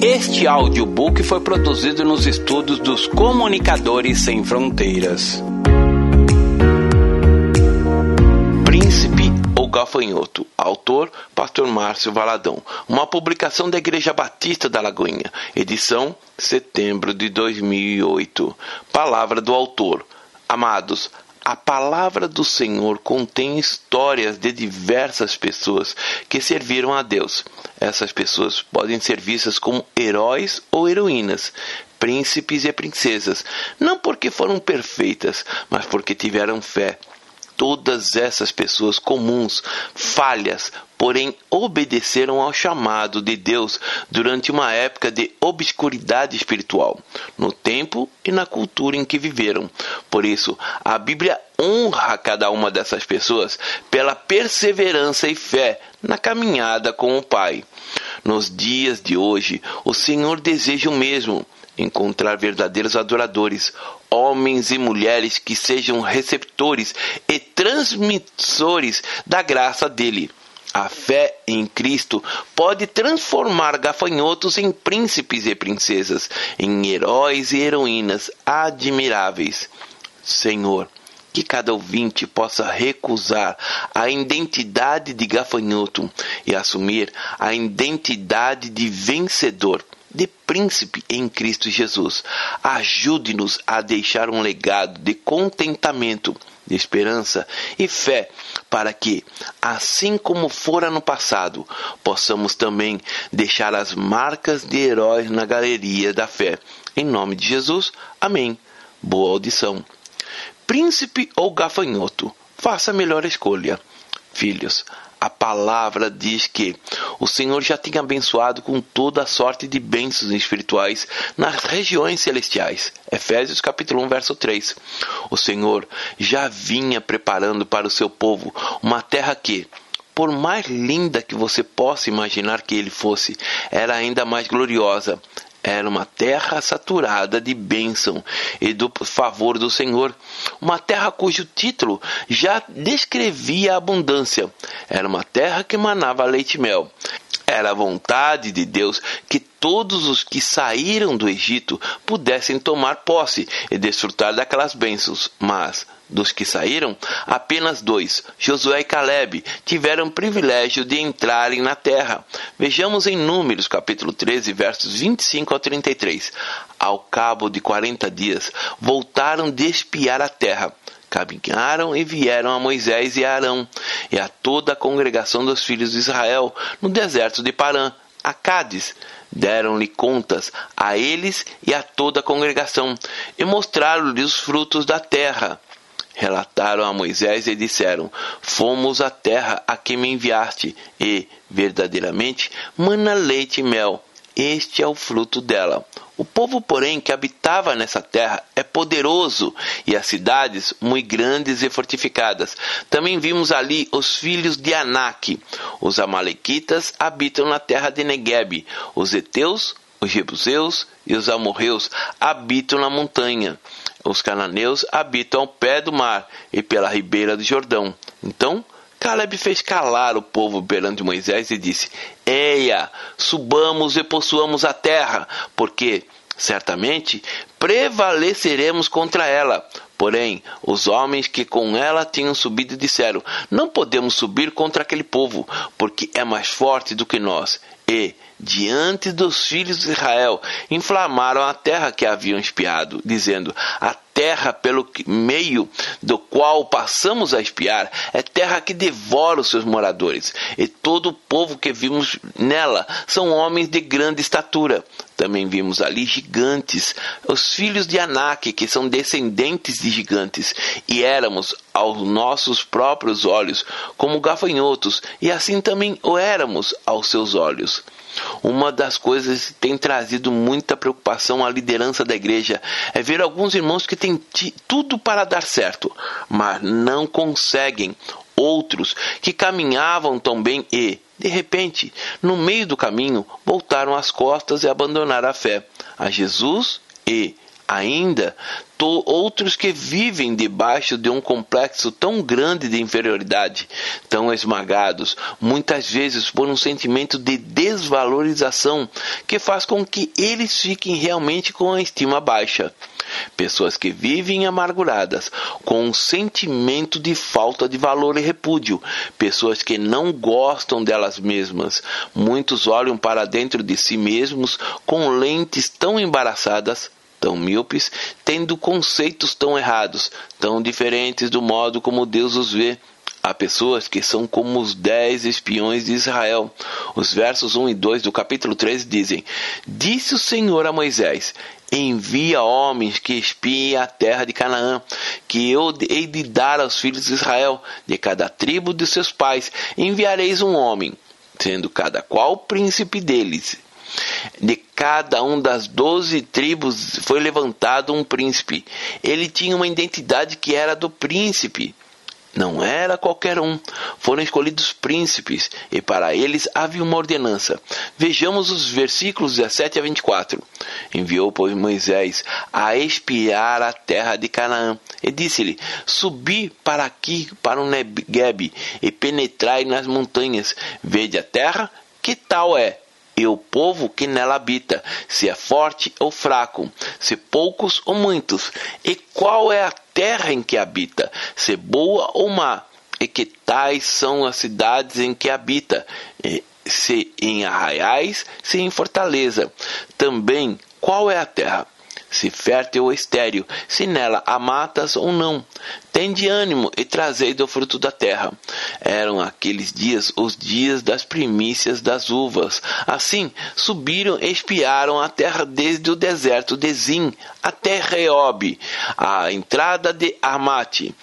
Este audiobook foi produzido nos estúdios dos Comunicadores Sem Fronteiras. Príncipe ou Gafanhoto. Autor, Pastor Márcio Valadão. Uma publicação da Igreja Batista da Lagoinha. Edição, setembro de 2008. Palavra do autor. Amados, a palavra do Senhor contém histórias de diversas pessoas que serviram a Deus. Essas pessoas podem ser vistas como heróis ou heroínas, príncipes e princesas, não porque foram perfeitas, mas porque tiveram fé todas essas pessoas comuns, falhas, porém obedeceram ao chamado de Deus durante uma época de obscuridade espiritual, no tempo e na cultura em que viveram. Por isso, a Bíblia honra cada uma dessas pessoas pela perseverança e fé na caminhada com o Pai. Nos dias de hoje, o Senhor deseja o mesmo encontrar verdadeiros adoradores, homens e mulheres que sejam receptores e transmissores da graça dele. A fé em Cristo pode transformar gafanhotos em príncipes e princesas, em heróis e heroínas admiráveis. Senhor, que cada ouvinte possa recusar a identidade de gafanhoto e assumir a identidade de vencedor de príncipe em Cristo Jesus. Ajude-nos a deixar um legado de contentamento, de esperança e fé, para que, assim como fora no passado, possamos também deixar as marcas de heróis na galeria da fé. Em nome de Jesus, amém. Boa audição. Príncipe ou gafanhoto? Faça a melhor escolha. Filhos, a palavra diz que o Senhor já tinha abençoado com toda a sorte de bênçãos espirituais nas regiões celestiais. Efésios capítulo 1, verso 3. O Senhor já vinha preparando para o seu povo uma terra que, por mais linda que você possa imaginar que ele fosse, era ainda mais gloriosa. Era uma terra saturada de bênção e do favor do Senhor. Uma terra cujo título já descrevia a abundância. Era uma terra que manava leite e mel. Era a vontade de Deus que todos os que saíram do Egito pudessem tomar posse e desfrutar daquelas bênçãos. Mas, dos que saíram, apenas dois, Josué e Caleb, tiveram o privilégio de entrarem na terra. Vejamos em Números, capítulo 13, versos 25 a 33. Ao cabo de quarenta dias, voltaram de espiar a terra caminharam e vieram a Moisés e a Arão e a toda a congregação dos filhos de Israel no deserto de Parã, a Cádiz. Deram-lhe contas a eles e a toda a congregação e mostraram-lhe os frutos da terra. Relataram a Moisés e disseram: Fomos à terra a que me enviaste, e, verdadeiramente, mana leite e mel. Este é o fruto dela. O povo, porém, que habitava nessa terra é poderoso e as cidades muito grandes e fortificadas. Também vimos ali os filhos de Anak. Os amalequitas habitam na terra de Negueb. Os heteus, os jebuseus e os amorreus habitam na montanha. Os cananeus habitam ao pé do mar e pela ribeira do Jordão. Então, Caleb fez calar o povo perante Moisés e disse: Eia, subamos e possuamos a terra, porque certamente prevaleceremos contra ela. Porém, os homens que com ela tinham subido disseram: Não podemos subir contra aquele povo, porque é mais forte do que nós. E, diante dos filhos de Israel, inflamaram a terra que haviam espiado, dizendo: A terra pelo meio do qual passamos a espiar é terra que devora os seus moradores, e todo o povo que vimos nela são homens de grande estatura. Também vimos ali gigantes, os filhos de Anak, que são descendentes de gigantes, e éramos aos nossos próprios olhos como gafanhotos, e assim também o éramos aos seus olhos. Uma das coisas que tem trazido muita preocupação à liderança da igreja é ver alguns irmãos que têm tudo para dar certo, mas não conseguem. Outros que caminhavam tão bem e, de repente, no meio do caminho, voltaram as costas e abandonaram a fé, a Jesus e ainda outros que vivem debaixo de um complexo tão grande de inferioridade, tão esmagados, muitas vezes por um sentimento de desvalorização que faz com que eles fiquem realmente com a estima baixa. Pessoas que vivem amarguradas, com um sentimento de falta de valor e repúdio. Pessoas que não gostam delas mesmas. Muitos olham para dentro de si mesmos com lentes tão embaraçadas tão míopes, tendo conceitos tão errados, tão diferentes do modo como Deus os vê. Há pessoas que são como os dez espiões de Israel. Os versos 1 e 2 do capítulo 13 dizem: Disse o Senhor a Moisés: Envia homens que espiem a terra de Canaã, que eu hei de dar aos filhos de Israel, de cada tribo de seus pais. Enviareis um homem, sendo cada qual príncipe deles de cada um das doze tribos foi levantado um príncipe. Ele tinha uma identidade que era do príncipe. Não era qualquer um. Foram escolhidos príncipes, e para eles havia uma ordenança. Vejamos os versículos 17 a 24. Enviou, pois, Moisés a espiar a terra de Canaã, e disse-lhe: Subi para aqui, para o Negueb, e penetrai nas montanhas. Vede a terra, que tal é? E o povo que nela habita, se é forte ou fraco, se poucos ou muitos, e qual é a terra em que habita, se boa ou má, e que tais são as cidades em que habita, se em arraiais, se em fortaleza. Também qual é a terra? Se fértil ou estéril, se nela há matas ou não. Tende ânimo e trazei do fruto da terra. Eram aqueles dias os dias das primícias das uvas. Assim, subiram e espiaram a terra desde o deserto de Zim até Reob, a entrada de Amate.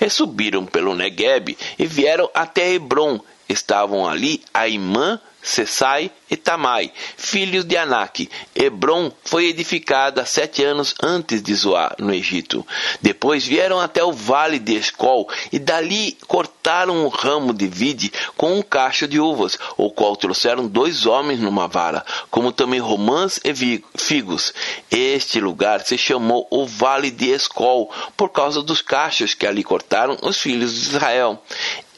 E subiram pelo Negueb e vieram até Hebron. Estavam ali Aimã, Sessai e Tamai, filhos de Anak. Hebron foi edificada sete anos antes de Zoar, no Egito. Depois vieram até o vale de Escol e dali cortaram um ramo de vide com um cacho de uvas, o qual trouxeram dois homens numa vara, como também romãs e figos. Este lugar se chamou o vale de Escol, por causa dos cachos que ali cortaram os filhos de Israel.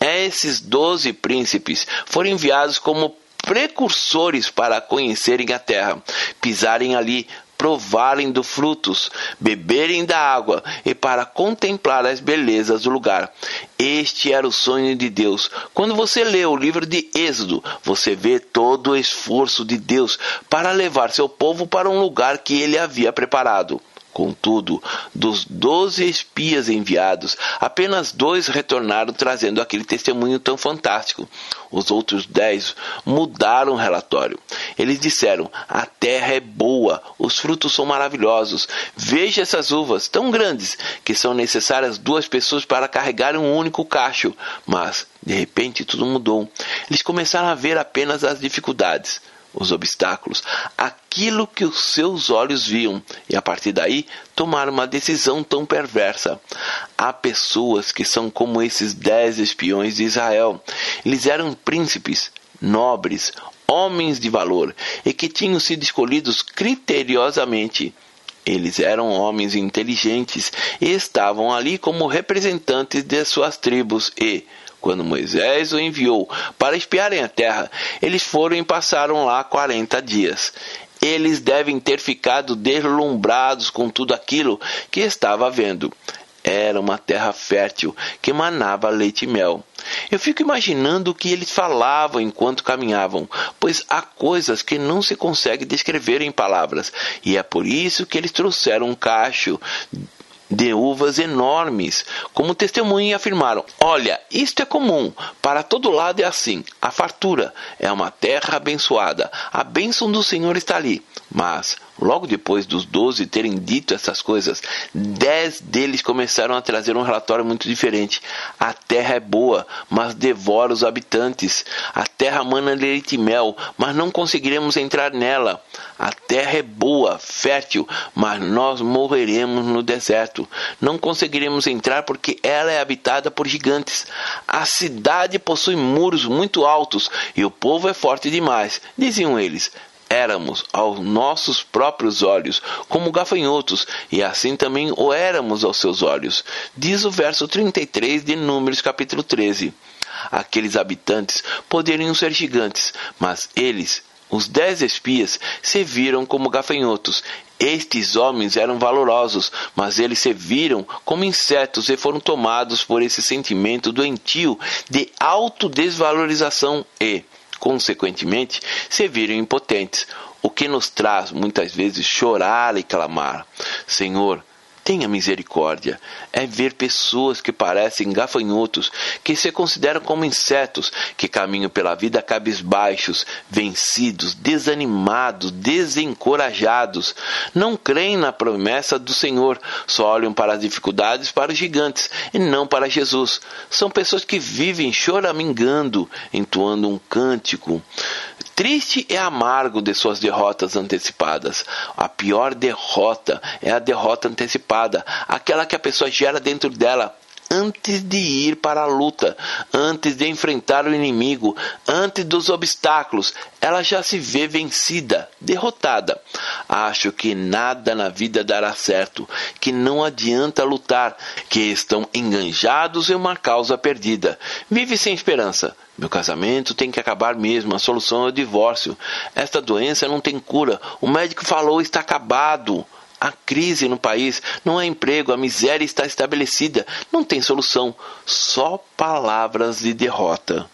Esses doze príncipes foram enviados como precursores para conhecerem a terra, pisarem ali, provarem dos frutos, beberem da água e para contemplar as belezas do lugar. Este era o sonho de Deus. Quando você lê o livro de Êxodo, você vê todo o esforço de Deus para levar seu povo para um lugar que ele havia preparado. Contudo, dos doze espias enviados, apenas dois retornaram trazendo aquele testemunho tão fantástico. Os outros dez mudaram o relatório. Eles disseram: A terra é boa, os frutos são maravilhosos. Veja essas uvas tão grandes que são necessárias duas pessoas para carregar um único cacho. Mas, de repente, tudo mudou. Eles começaram a ver apenas as dificuldades os obstáculos, aquilo que os seus olhos viam, e a partir daí tomar uma decisão tão perversa. Há pessoas que são como esses dez espiões de Israel. Eles eram príncipes, nobres, homens de valor e que tinham sido escolhidos criteriosamente. Eles eram homens inteligentes e estavam ali como representantes de suas tribos e, quando Moisés o enviou para espiarem a terra, eles foram e passaram lá quarenta dias. Eles devem ter ficado deslumbrados com tudo aquilo que estava vendo. Era uma terra fértil que manava leite e mel. Eu fico imaginando o que eles falavam enquanto caminhavam, pois há coisas que não se consegue descrever em palavras, e é por isso que eles trouxeram um cacho de uvas enormes, como testemunha afirmaram: Olha, isto é comum, para todo lado é assim. A fartura é uma terra abençoada, a bênção do Senhor está ali. Mas Logo depois dos doze terem dito essas coisas, dez deles começaram a trazer um relatório muito diferente. A terra é boa, mas devora os habitantes. A terra mana leite e mel, mas não conseguiremos entrar nela. A terra é boa, fértil, mas nós morreremos no deserto. Não conseguiremos entrar porque ela é habitada por gigantes. A cidade possui muros muito altos e o povo é forte demais, diziam eles. Éramos aos nossos próprios olhos como gafanhotos, e assim também o éramos aos seus olhos. Diz o verso 33 de Números, capítulo 13. Aqueles habitantes poderiam ser gigantes, mas eles, os dez espias, se viram como gafanhotos. Estes homens eram valorosos, mas eles se viram como insetos e foram tomados por esse sentimento doentio de autodesvalorização e, consequentemente, se viram impotentes, o que nos traz muitas vezes chorar e clamar: Senhor, tenha misericórdia. É ver pessoas que parecem gafanhotos, que se consideram como insetos, que caminham pela vida cabisbaixos, vencidos, desanimados, desencorajados. Não creem na promessa do Senhor, só olham para as dificuldades, para os gigantes e não para Jesus. São pessoas que vivem choramingando, entoando um cântico Triste e amargo de suas derrotas antecipadas. A pior derrota é a derrota antecipada, aquela que a pessoa gera dentro dela antes de ir para a luta, antes de enfrentar o inimigo, antes dos obstáculos, ela já se vê vencida, derrotada. Acho que nada na vida dará certo, que não adianta lutar, que estão enganjados em uma causa perdida. Vive sem esperança, meu casamento tem que acabar mesmo. A solução é o divórcio. Esta doença não tem cura. O médico falou está acabado. A crise no país não há emprego, a miséria está estabelecida, não tem solução, só palavras de derrota.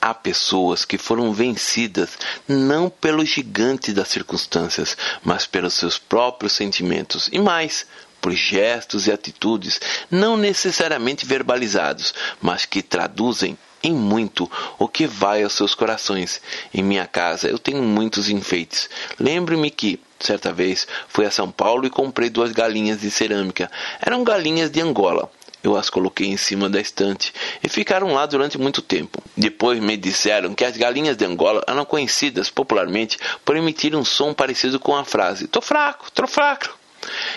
Há pessoas que foram vencidas não pelo gigante das circunstâncias, mas pelos seus próprios sentimentos e mais, por gestos e atitudes não necessariamente verbalizados, mas que traduzem em muito o que vai aos seus corações. Em minha casa eu tenho muitos enfeites. Lembre-me que, certa vez, fui a São Paulo e comprei duas galinhas de cerâmica. Eram galinhas de Angola. Eu as coloquei em cima da estante e ficaram lá durante muito tempo. Depois me disseram que as galinhas de Angola eram conhecidas popularmente por emitir um som parecido com a frase: Tô fraco, tô fraco.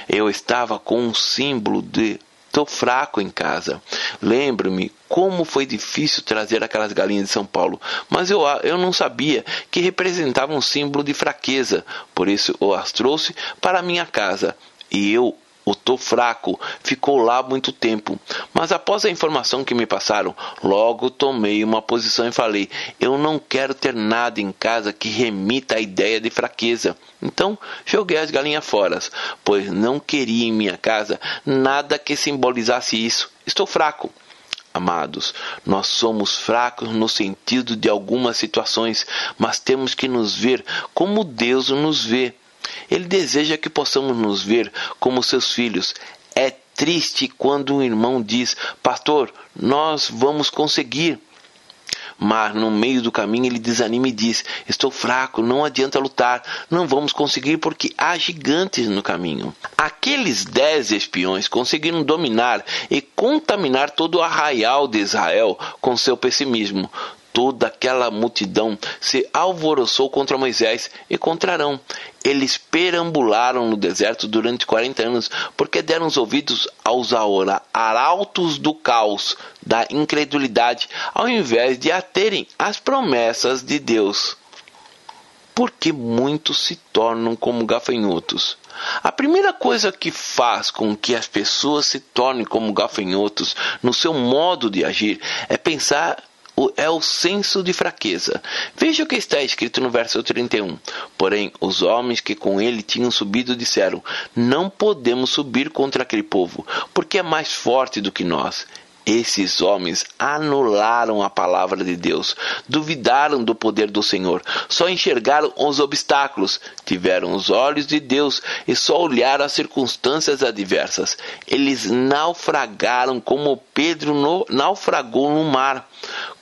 Eu estava com um símbolo de Estou fraco em casa. Lembro-me como foi difícil trazer aquelas galinhas de São Paulo, mas eu, eu não sabia que representavam um símbolo de fraqueza. Por isso eu as trouxe para minha casa e eu tô fraco ficou lá muito tempo, mas após a informação que me passaram, logo tomei uma posição e falei: eu não quero ter nada em casa que remita à ideia de fraqueza. Então joguei as galinhas fora, pois não queria em minha casa nada que simbolizasse isso. Estou fraco. Amados, nós somos fracos no sentido de algumas situações, mas temos que nos ver como Deus nos vê. Ele deseja que possamos nos ver como seus filhos. É triste quando um irmão diz: Pastor, nós vamos conseguir. Mas no meio do caminho ele desanima e diz: Estou fraco, não adianta lutar, não vamos conseguir porque há gigantes no caminho. Aqueles dez espiões conseguiram dominar e contaminar todo o arraial de Israel com seu pessimismo toda aquela multidão se alvoroçou contra Moisés e contra Arão. Eles perambularam no deserto durante quarenta anos, porque deram os ouvidos aos arautos do caos, da incredulidade, ao invés de aterem às promessas de Deus. Porque muitos se tornam como gafanhotos. A primeira coisa que faz com que as pessoas se tornem como gafanhotos no seu modo de agir é pensar é o senso de fraqueza. Veja o que está escrito no verso 31. Porém, os homens que com ele tinham subido disseram: Não podemos subir contra aquele povo, porque é mais forte do que nós. Esses homens anularam a palavra de Deus, duvidaram do poder do Senhor, só enxergaram os obstáculos, tiveram os olhos de Deus e só olharam as circunstâncias adversas. Eles naufragaram como Pedro naufragou no mar,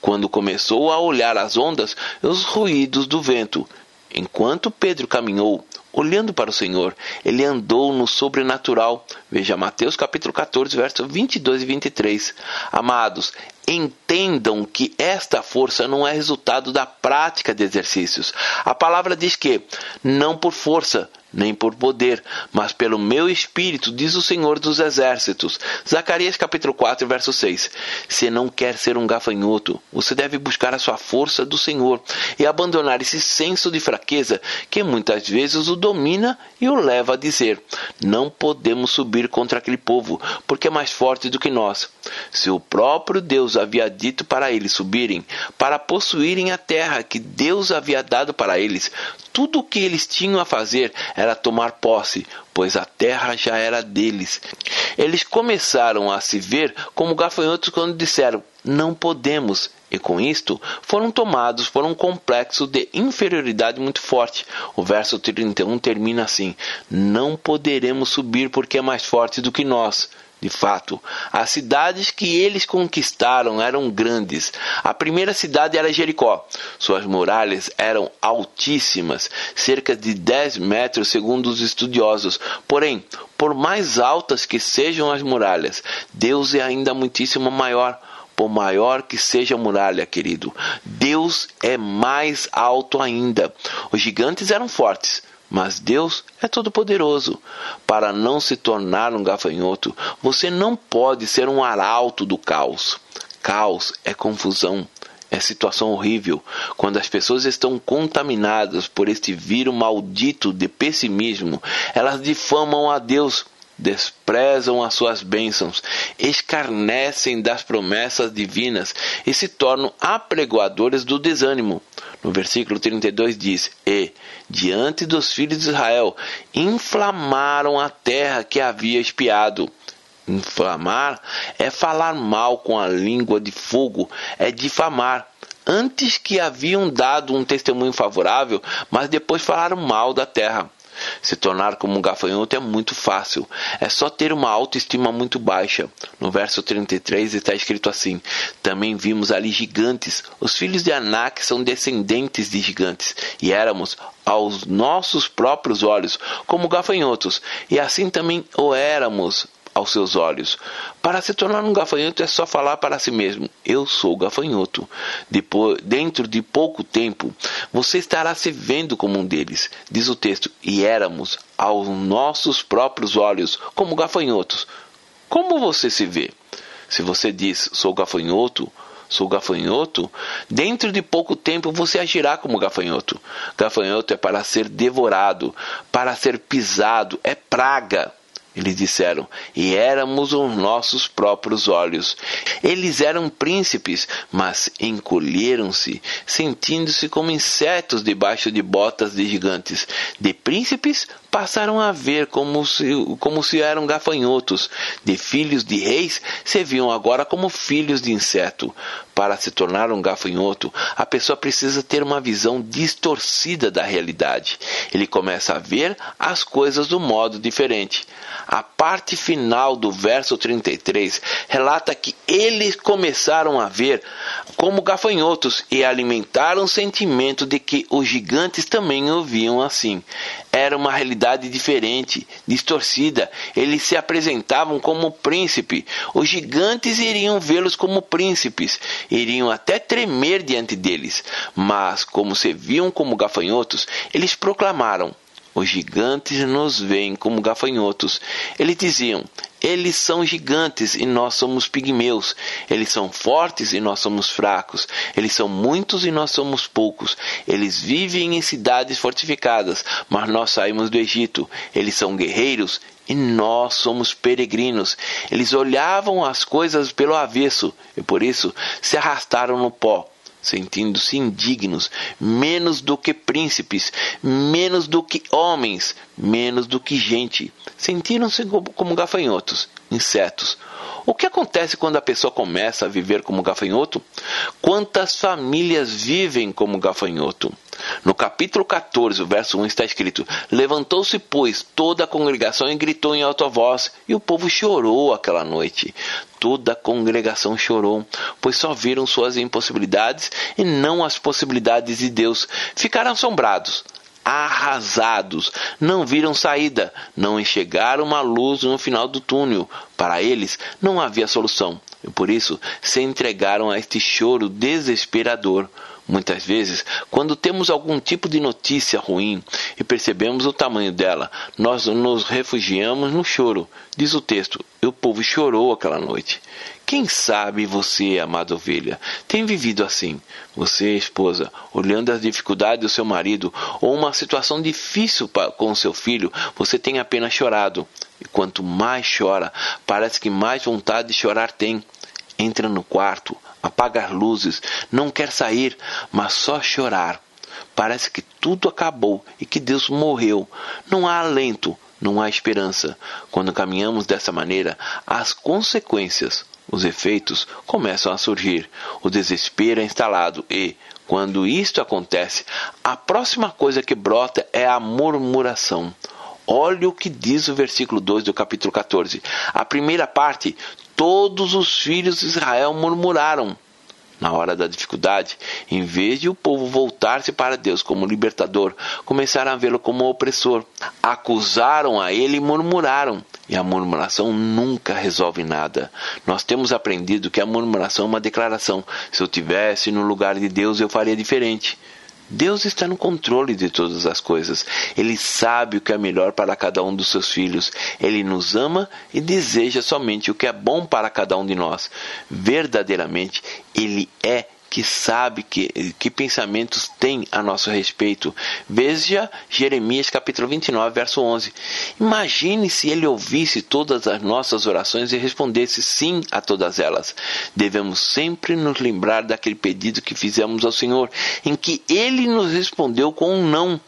quando começou a olhar as ondas e os ruídos do vento. Enquanto Pedro caminhou, olhando para o Senhor, ele andou no sobrenatural. Veja Mateus capítulo 14, versos 22 e 23. Amados, entendam que esta força não é resultado da prática de exercícios. A palavra diz que não por força, nem por poder, mas pelo meu espírito, diz o Senhor dos Exércitos. Zacarias capítulo 4, verso 6. Se não quer ser um gafanhoto, você deve buscar a sua força do Senhor e abandonar esse senso de fraqueza que muitas vezes o domina e o leva a dizer: Não podemos subir contra aquele povo, porque é mais forte do que nós. Se o próprio Deus havia dito para eles subirem, para possuírem a terra que Deus havia dado para eles, tudo o que eles tinham a fazer era tomar posse, pois a terra já era deles. Eles começaram a se ver como gafanhotos quando disseram: Não podemos. E com isto foram tomados por um complexo de inferioridade muito forte. O verso 31 termina assim: Não poderemos subir porque é mais forte do que nós. De fato, as cidades que eles conquistaram eram grandes. A primeira cidade era Jericó. Suas muralhas eram altíssimas, cerca de 10 metros, segundo os estudiosos. Porém, por mais altas que sejam as muralhas, Deus é ainda muitíssimo maior. Por maior que seja a muralha, querido, Deus é mais alto ainda. Os gigantes eram fortes, mas Deus é todo-poderoso. Para não se tornar um gafanhoto, você não pode ser um arauto do caos. Caos é confusão, é situação horrível. Quando as pessoas estão contaminadas por este vírus maldito de pessimismo, elas difamam a Deus desprezam as suas bênçãos, escarnecem das promessas divinas e se tornam apregoadores do desânimo. No versículo 32 diz: E, diante dos filhos de Israel, inflamaram a terra que havia espiado. Inflamar é falar mal com a língua de fogo, é difamar. Antes que haviam dado um testemunho favorável, mas depois falaram mal da terra. Se tornar como um gafanhoto é muito fácil. É só ter uma autoestima muito baixa. No verso 33 está escrito assim: Também vimos ali gigantes. Os filhos de Anak são descendentes de gigantes. E éramos, aos nossos próprios olhos, como gafanhotos. E assim também o éramos aos seus olhos. Para se tornar um gafanhoto é só falar para si mesmo: Eu sou gafanhoto. Depois, dentro de pouco tempo, você estará se vendo como um deles. Diz o texto: E éramos aos nossos próprios olhos como gafanhotos. Como você se vê? Se você diz: Sou gafanhoto, sou gafanhoto, dentro de pouco tempo você agirá como gafanhoto. Gafanhoto é para ser devorado, para ser pisado, é praga. Eles disseram, e éramos os nossos próprios olhos. Eles eram príncipes, mas encolheram-se, sentindo-se como insetos debaixo de botas de gigantes. De príncipes passaram a ver como se, como se eram gafanhotos. De filhos de reis se viam agora como filhos de inseto. Para se tornar um gafanhoto, a pessoa precisa ter uma visão distorcida da realidade. Ele começa a ver as coisas do modo diferente. A parte final do verso 33 relata que eles começaram a ver como gafanhotos e alimentaram o sentimento de que os gigantes também o viam assim. Era uma realidade diferente, distorcida. Eles se apresentavam como príncipe. Os gigantes iriam vê-los como príncipes, iriam até tremer diante deles. Mas, como se viam como gafanhotos, eles proclamaram: os gigantes nos veem como gafanhotos. Eles diziam: eles são gigantes e nós somos pigmeus. Eles são fortes e nós somos fracos. Eles são muitos e nós somos poucos. Eles vivem em cidades fortificadas, mas nós saímos do Egito. Eles são guerreiros e nós somos peregrinos. Eles olhavam as coisas pelo avesso e por isso se arrastaram no pó sentindo-se indignos, menos do que príncipes, menos do que homens, menos do que gente. Sentiram-se como gafanhotos, insetos. O que acontece quando a pessoa começa a viver como gafanhoto? Quantas famílias vivem como gafanhoto? No capítulo 14, o verso 1 está escrito: Levantou-se, pois, toda a congregação e gritou em alta voz, e o povo chorou aquela noite. Toda a congregação chorou, pois só viram suas impossibilidades e não as possibilidades de Deus. Ficaram assombrados arrasados, não viram saída, não enxergaram uma luz no final do túnel. Para eles não havia solução. e por isso se entregaram a este choro desesperador. Muitas vezes, quando temos algum tipo de notícia ruim e percebemos o tamanho dela, nós nos refugiamos no choro. Diz o texto: e o povo chorou aquela noite. Quem sabe você, amada ovelha, tem vivido assim? Você, esposa, olhando as dificuldades do seu marido ou uma situação difícil com seu filho, você tem apenas chorado. E quanto mais chora, parece que mais vontade de chorar tem. Entra no quarto, apaga as luzes, não quer sair, mas só chorar. Parece que tudo acabou e que Deus morreu. Não há alento, não há esperança. Quando caminhamos dessa maneira, as consequências, os efeitos começam a surgir. O desespero é instalado e, quando isto acontece, a próxima coisa que brota é a murmuração. Olha o que diz o versículo 2 do capítulo 14. A primeira parte: todos os filhos de Israel murmuraram na hora da dificuldade, em vez de o povo voltar-se para Deus como libertador, começaram a vê-lo como opressor. Acusaram a ele e murmuraram. E a murmuração nunca resolve nada. Nós temos aprendido que a murmuração é uma declaração. Se eu tivesse no lugar de Deus, eu faria diferente. Deus está no controle de todas as coisas. Ele sabe o que é melhor para cada um dos seus filhos. Ele nos ama e deseja somente o que é bom para cada um de nós. Verdadeiramente, Ele é que sabe que, que pensamentos tem a nosso respeito. Veja Jeremias capítulo 29, verso 11. Imagine se ele ouvisse todas as nossas orações e respondesse sim a todas elas. Devemos sempre nos lembrar daquele pedido que fizemos ao Senhor, em que ele nos respondeu com um não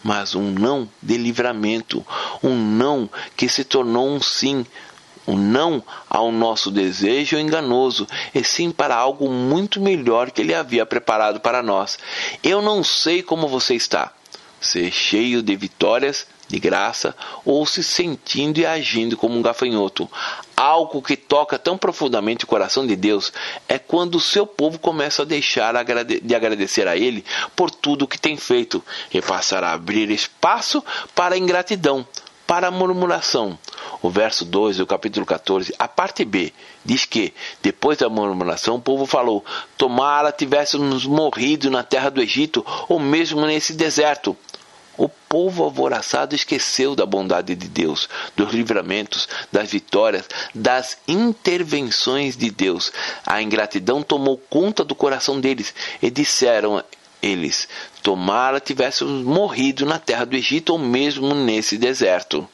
mas um não de livramento, um não que se tornou um sim, um não ao nosso desejo enganoso, e sim para algo muito melhor que ele havia preparado para nós. Eu não sei como você está, ser cheio de vitórias, de graça, ou se sentindo e agindo como um gafanhoto. Algo que toca tão profundamente o coração de Deus é quando o seu povo começa a deixar de agradecer a Ele por tudo que tem feito e passar a abrir espaço para a ingratidão, para a murmuração. O verso 2 do capítulo 14, a parte B, diz que, depois da murmuração, o povo falou: Tomara tivéssemos morrido na terra do Egito, ou mesmo nesse deserto. O povo alvoraçado esqueceu da bondade de Deus, dos livramentos, das vitórias, das intervenções de Deus. A ingratidão tomou conta do coração deles e disseram eles: Tomara tivéssemos morrido na terra do Egito ou mesmo nesse deserto.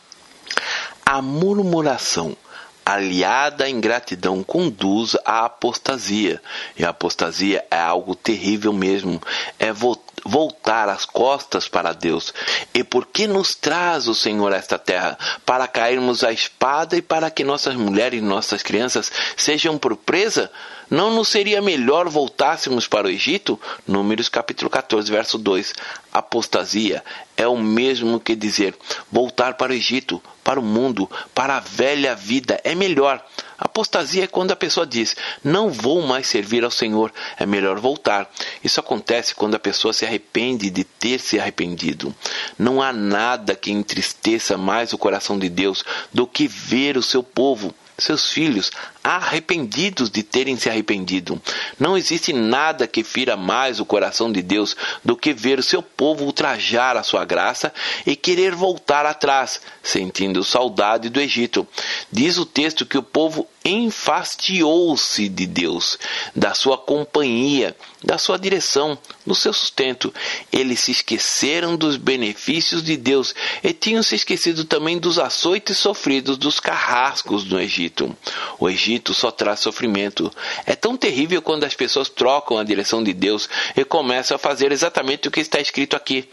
A murmuração aliada à ingratidão conduz à apostasia. E a apostasia é algo terrível mesmo. É voltar as costas para Deus. E por que nos traz o Senhor a esta terra? Para cairmos à espada e para que nossas mulheres e nossas crianças sejam por presa? Não nos seria melhor voltássemos para o Egito? Números capítulo 14, verso 2. Apostasia é o mesmo que dizer voltar para o Egito, para o mundo, para a velha vida. É melhor. Apostasia é quando a pessoa diz: Não vou mais servir ao Senhor, é melhor voltar. Isso acontece quando a pessoa se arrepende de ter se arrependido. Não há nada que entristeça mais o coração de Deus do que ver o seu povo seus filhos arrependidos de terem se arrependido. Não existe nada que fira mais o coração de Deus do que ver o seu povo ultrajar a sua graça e querer voltar atrás, sentindo saudade do Egito. Diz o texto que o povo enfastiou-se de Deus, da sua companhia, da sua direção, do seu sustento. Eles se esqueceram dos benefícios de Deus e tinham se esquecido também dos açoites sofridos dos carrascos do Egito. O Egito só traz sofrimento. É tão terrível quando as pessoas trocam a direção de Deus e começam a fazer exatamente o que está escrito aqui.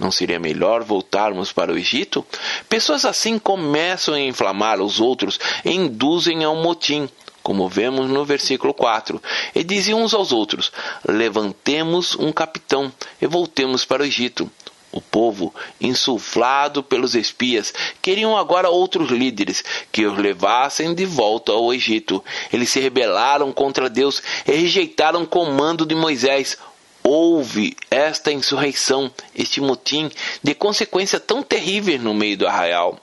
Não seria melhor voltarmos para o Egito? Pessoas assim começam a inflamar os outros e induzem a um motim, como vemos no versículo 4. E diziam uns aos outros: Levantemos um capitão e voltemos para o Egito. O povo, insuflado pelos espias, queriam agora outros líderes que os levassem de volta ao Egito. Eles se rebelaram contra Deus e rejeitaram o comando de Moisés, houve esta insurreição, este motim, de consequência tão terrível no meio do arraial.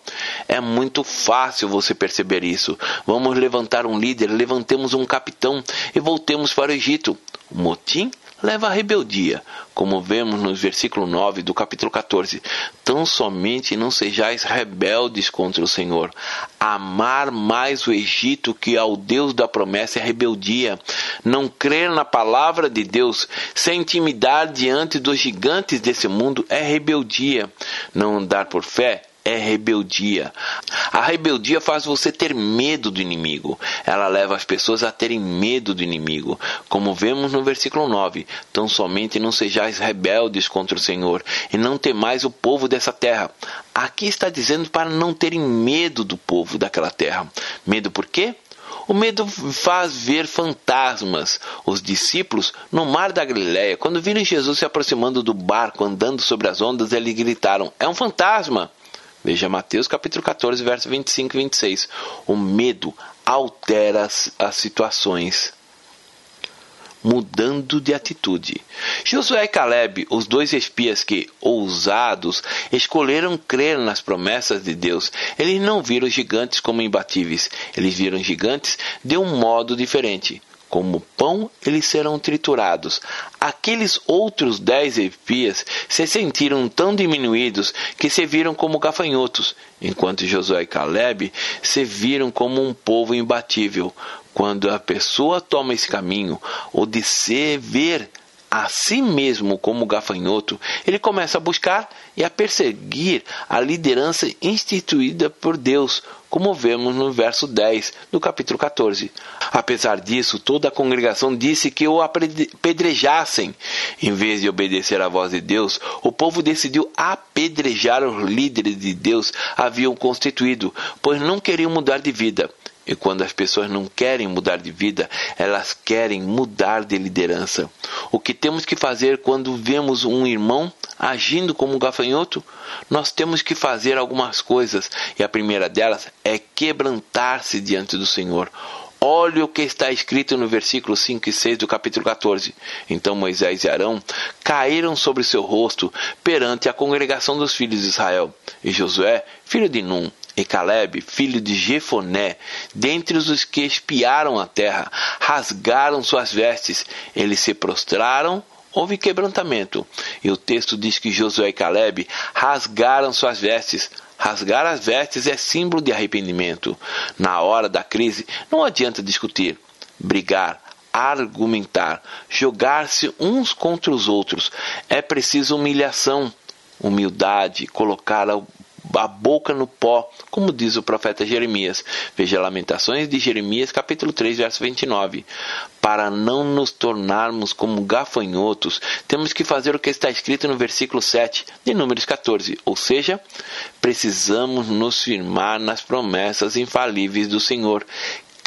É muito fácil você perceber isso. Vamos levantar um líder, levantemos um capitão e voltemos para o Egito. O motim leva à rebeldia, como vemos no versículo 9 do capítulo 14. Tão somente não sejais rebeldes contra o Senhor. Amar mais o Egito que ao Deus da promessa é rebeldia. Não crer na palavra de Deus, sem intimidar diante dos gigantes desse mundo é rebeldia. Não andar por fé é rebeldia. A rebeldia faz você ter medo do inimigo. Ela leva as pessoas a terem medo do inimigo. Como vemos no versículo 9: Tão somente não sejais rebeldes contra o Senhor, e não temais o povo dessa terra. Aqui está dizendo para não terem medo do povo daquela terra. Medo por quê? O medo faz ver fantasmas. Os discípulos, no mar da Galiléia, quando viram Jesus se aproximando do barco, andando sobre as ondas, eles gritaram: É um fantasma! Veja Mateus capítulo 14, verso 25 e 26. O medo altera as, as situações mudando de atitude. Josué e Caleb, os dois espias que, ousados, escolheram crer nas promessas de Deus, eles não viram gigantes como imbatíveis, eles viram gigantes de um modo diferente. Como pão, eles serão triturados. Aqueles outros dez espias se sentiram tão diminuídos que se viram como gafanhotos, enquanto Josué e Caleb se viram como um povo imbatível. Quando a pessoa toma esse caminho, ou de se ver a si mesmo como gafanhoto, ele começa a buscar e a perseguir a liderança instituída por Deus, como vemos no verso 10 do capítulo 14. Apesar disso, toda a congregação disse que o apedrejassem. Em vez de obedecer à voz de Deus, o povo decidiu apedrejar os líderes de Deus haviam constituído, pois não queriam mudar de vida. E quando as pessoas não querem mudar de vida, elas querem mudar de liderança. O que temos que fazer quando vemos um irmão agindo como um gafanhoto? Nós temos que fazer algumas coisas, e a primeira delas é quebrantar-se diante do Senhor. Olhe o que está escrito no versículo 5 e 6 do capítulo 14. Então Moisés e Arão caíram sobre seu rosto perante a congregação dos filhos de Israel. E Josué, filho de Num, e Caleb, filho de Jefoné, dentre os que espiaram a terra, rasgaram suas vestes, eles se prostraram, houve quebrantamento. E o texto diz que Josué e Caleb rasgaram suas vestes. Rasgar as vestes é símbolo de arrependimento. Na hora da crise, não adianta discutir, brigar, argumentar, jogar-se uns contra os outros. É preciso humilhação, humildade, colocar a boca no pó, como diz o profeta Jeremias. Veja Lamentações de Jeremias, capítulo 3, verso 29. Para não nos tornarmos como gafanhotos, temos que fazer o que está escrito no versículo 7 de Números 14, ou seja, precisamos nos firmar nas promessas infalíveis do Senhor,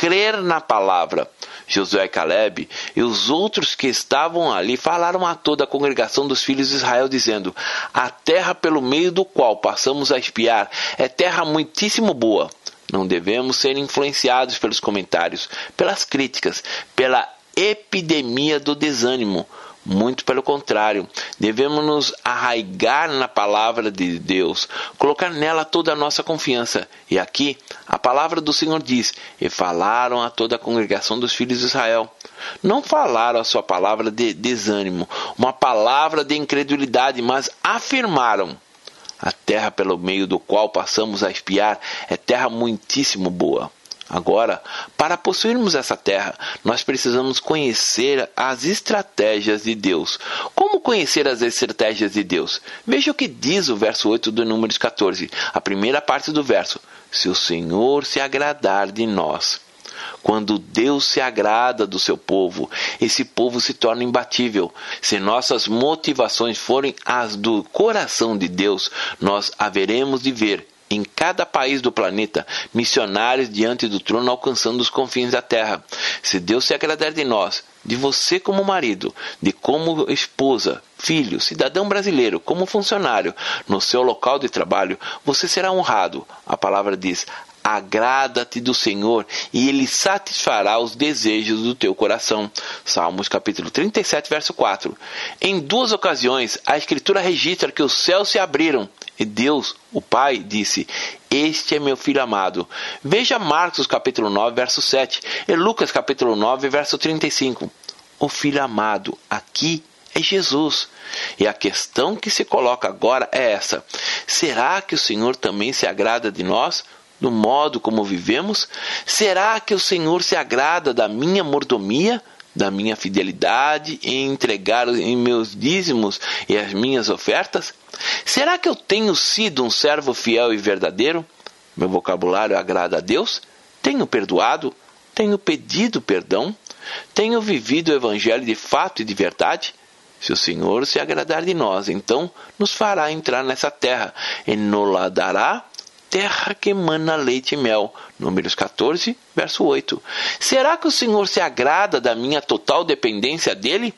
crer na palavra. Josué Caleb e os outros que estavam ali falaram a toda a congregação dos filhos de Israel, dizendo: A terra pelo meio do qual passamos a espiar é terra muitíssimo boa. Não devemos ser influenciados pelos comentários, pelas críticas, pela epidemia do desânimo muito pelo contrário, devemos nos arraigar na palavra de Deus, colocar nela toda a nossa confiança. E aqui, a palavra do Senhor diz: E falaram a toda a congregação dos filhos de Israel. Não falaram a sua palavra de desânimo, uma palavra de incredulidade, mas afirmaram: A terra pelo meio do qual passamos a espiar é terra muitíssimo boa. Agora, para possuirmos essa terra, nós precisamos conhecer as estratégias de Deus. Como conhecer as estratégias de Deus? Veja o que diz o verso 8 do Números 14, a primeira parte do verso: Se o Senhor se agradar de nós. Quando Deus se agrada do seu povo, esse povo se torna imbatível. Se nossas motivações forem as do coração de Deus, nós haveremos de ver em cada país do planeta missionários diante do trono alcançando os confins da terra. Se Deus se agradar de nós, de você como marido, de como esposa, filho, cidadão brasileiro, como funcionário, no seu local de trabalho, você será honrado. A palavra diz: agrada-te do Senhor e ele satisfará os desejos do teu coração. Salmos capítulo 37, verso 4. Em duas ocasiões, a escritura registra que os céus se abriram e Deus, o Pai, disse: Este é meu filho amado. Veja Marcos capítulo 9, verso 7 e Lucas capítulo 9, verso 35. O filho amado aqui é Jesus. E a questão que se coloca agora é essa: será que o Senhor também se agrada de nós? Do modo como vivemos? Será que o Senhor se agrada da minha mordomia, da minha fidelidade em entregar em meus dízimos e as minhas ofertas? Será que eu tenho sido um servo fiel e verdadeiro? Meu vocabulário agrada a Deus? Tenho perdoado? Tenho pedido perdão? Tenho vivido o Evangelho de fato e de verdade? Se o Senhor se agradar de nós, então nos fará entrar nessa terra e nos dará terra que emana leite e mel. Números 14, verso 8. Será que o Senhor se agrada da minha total dependência dele?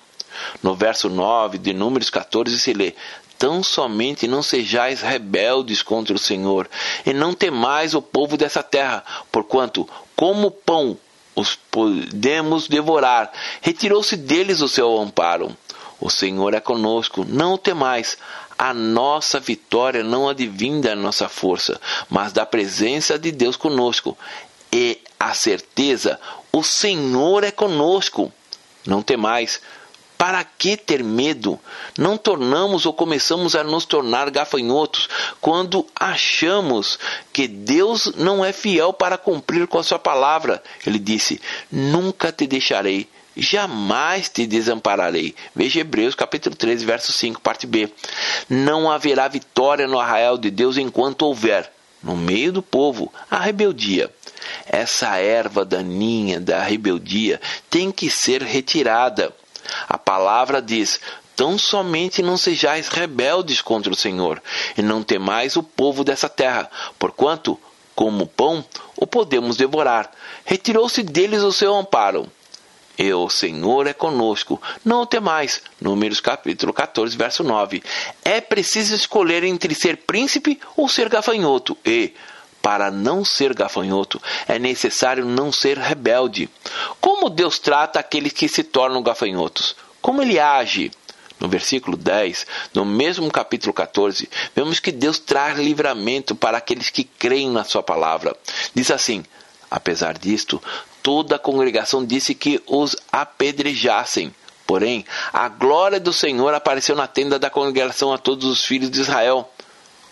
No verso 9 de Números 14 se lê: Tão somente não sejais rebeldes contra o Senhor, e não temais o povo dessa terra, porquanto, como pão, os podemos devorar. Retirou-se deles o seu amparo. O Senhor é conosco, não o temais. A nossa vitória não advém da nossa força, mas da presença de Deus conosco. E a certeza, o Senhor é conosco. Não temais. Para que ter medo? Não tornamos ou começamos a nos tornar gafanhotos quando achamos que Deus não é fiel para cumprir com a sua palavra. Ele disse: Nunca te deixarei jamais te desampararei. Veja Hebreus capítulo 13, verso 5, parte B. Não haverá vitória no arraial de Deus enquanto houver, no meio do povo, a rebeldia. Essa erva daninha da rebeldia tem que ser retirada. A palavra diz: Tão somente não sejais rebeldes contra o Senhor, e não temais o povo dessa terra, porquanto, como pão, o podemos devorar. Retirou-se deles o seu amparo e o Senhor é conosco. Não temais. Números capítulo 14, verso 9. É preciso escolher entre ser príncipe ou ser gafanhoto. E, para não ser gafanhoto, é necessário não ser rebelde. Como Deus trata aqueles que se tornam gafanhotos? Como ele age? No versículo 10, no mesmo capítulo 14, vemos que Deus traz livramento para aqueles que creem na Sua palavra. Diz assim: Apesar disto, toda a congregação disse que os apedrejassem. Porém, a glória do Senhor apareceu na tenda da congregação a todos os filhos de Israel.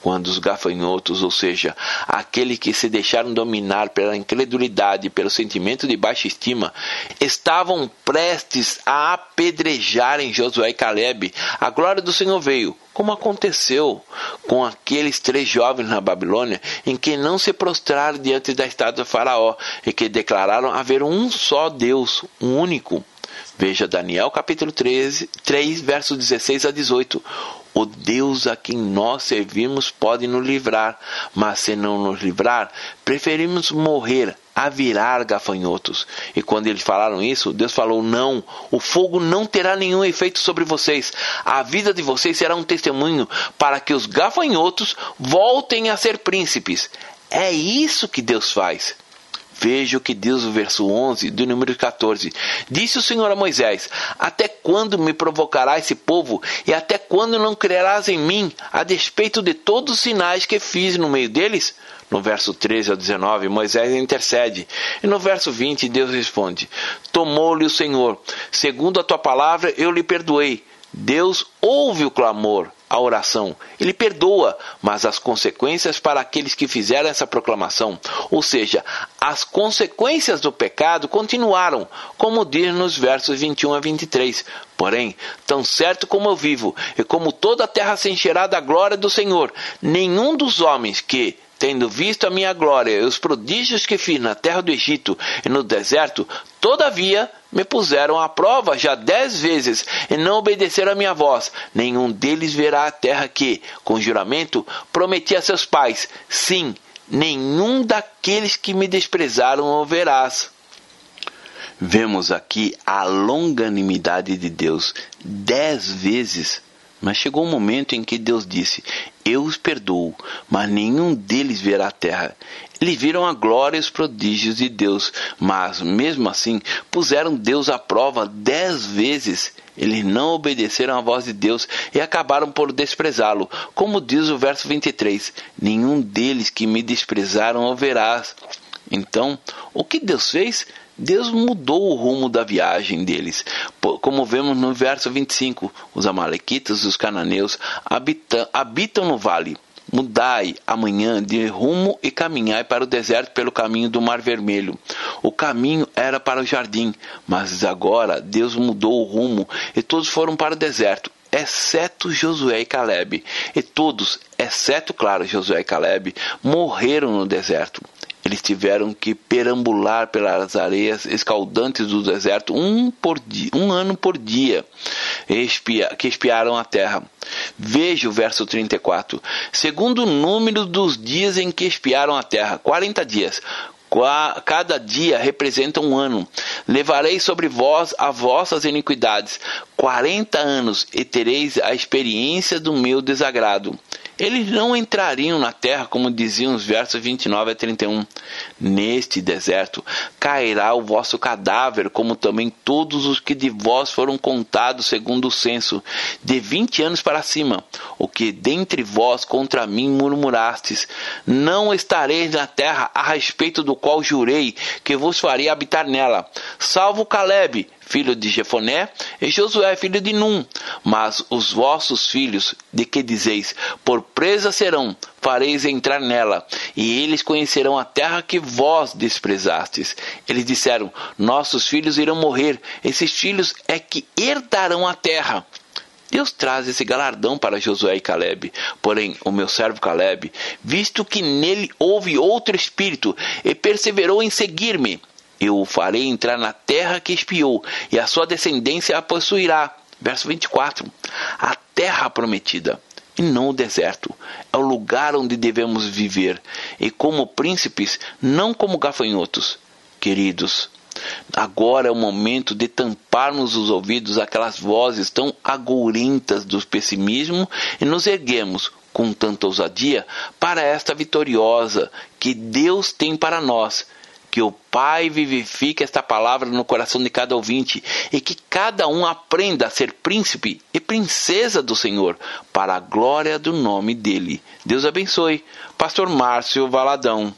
Quando os gafanhotos, ou seja, aqueles que se deixaram dominar pela incredulidade pelo sentimento de baixa estima, estavam prestes a apedrejarem Josué e Caleb, a glória do Senhor veio, como aconteceu com aqueles três jovens na Babilônia, em que não se prostraram diante da estátua de Faraó e que declararam haver um só Deus, um único. Veja Daniel capítulo 13, 3, versos 16 a 18. O Deus a quem nós servimos pode nos livrar, mas se não nos livrar, preferimos morrer a virar gafanhotos. E quando eles falaram isso, Deus falou: Não, o fogo não terá nenhum efeito sobre vocês. A vida de vocês será um testemunho para que os gafanhotos voltem a ser príncipes. É isso que Deus faz. Veja o que diz o verso 11 do número 14. Disse o Senhor a Moisés: Até quando me provocará esse povo? E até quando não crerás em mim, a despeito de todos os sinais que fiz no meio deles? No verso 13 ao 19, Moisés intercede. E no verso 20, Deus responde: Tomou-lhe o Senhor, segundo a tua palavra eu lhe perdoei. Deus ouve o clamor a oração. Ele perdoa, mas as consequências para aqueles que fizeram essa proclamação, ou seja, as consequências do pecado continuaram, como diz nos versos 21 a 23. Porém, tão certo como eu vivo, e como toda a terra se encherá da glória do Senhor, nenhum dos homens que, tendo visto a minha glória e os prodígios que fiz na terra do Egito e no deserto, todavia me puseram à prova já dez vezes e não obedeceram a minha voz. Nenhum deles verá a terra que, com juramento, prometi a seus pais. Sim, nenhum daqueles que me desprezaram o verás. Vemos aqui a longanimidade de Deus. Dez vezes Mas chegou um momento em que Deus disse: Eu os perdoo, mas nenhum deles verá a terra. Eles viram a glória e os prodígios de Deus, mas, mesmo assim, puseram Deus à prova dez vezes. Eles não obedeceram à voz de Deus e acabaram por desprezá-lo. Como diz o verso 23: Nenhum deles que me desprezaram o verás. Então, o que Deus fez? Deus mudou o rumo da viagem deles. Como vemos no verso 25, os amalequitas e os cananeus habitam, habitam no vale. Mudai amanhã de rumo e caminhai para o deserto pelo caminho do Mar Vermelho. O caminho era para o jardim, mas agora Deus mudou o rumo e todos foram para o deserto, exceto Josué e Caleb. E todos, exceto, claro, Josué e Caleb, morreram no deserto. Eles tiveram que perambular pelas areias escaldantes do deserto um, por um ano por dia, que espiaram a terra. Veja o verso 34. Segundo o número dos dias em que espiaram a terra, 40 dias. Cada dia representa um ano. Levarei sobre vós as vossas iniquidades. Quarenta anos e tereis a experiência do meu desagrado. Eles não entrariam na terra, como diziam os versos 29 a 31. Neste deserto cairá o vosso cadáver, como também todos os que de vós foram contados segundo o censo, de vinte anos para cima, o que dentre vós contra mim murmurastes. Não estareis na terra a respeito do qual jurei que vos faria habitar nela, salvo Caleb, filho de Jefoné, e Josué, filho de Num. Mas os vossos filhos, de que dizeis, por presa serão, fareis entrar nela, e eles conhecerão a terra que vós desprezastes. Eles disseram: Nossos filhos irão morrer, esses filhos é que herdarão a terra. Deus traz esse galardão para Josué e Caleb. Porém, o meu servo Caleb, visto que nele houve outro espírito e perseverou em seguir-me, eu o farei entrar na terra que espiou, e a sua descendência a possuirá. Verso 24. A terra prometida, e não o deserto. É o lugar onde devemos viver, e como príncipes, não como gafanhotos. Queridos, Agora é o momento de tamparmos os ouvidos àquelas vozes tão agourintas do pessimismo e nos erguemos com tanta ousadia para esta vitoriosa que Deus tem para nós que o Pai vivifique esta palavra no coração de cada ouvinte e que cada um aprenda a ser príncipe e princesa do Senhor, para a glória do nome dele. Deus abençoe. Pastor Márcio Valadão.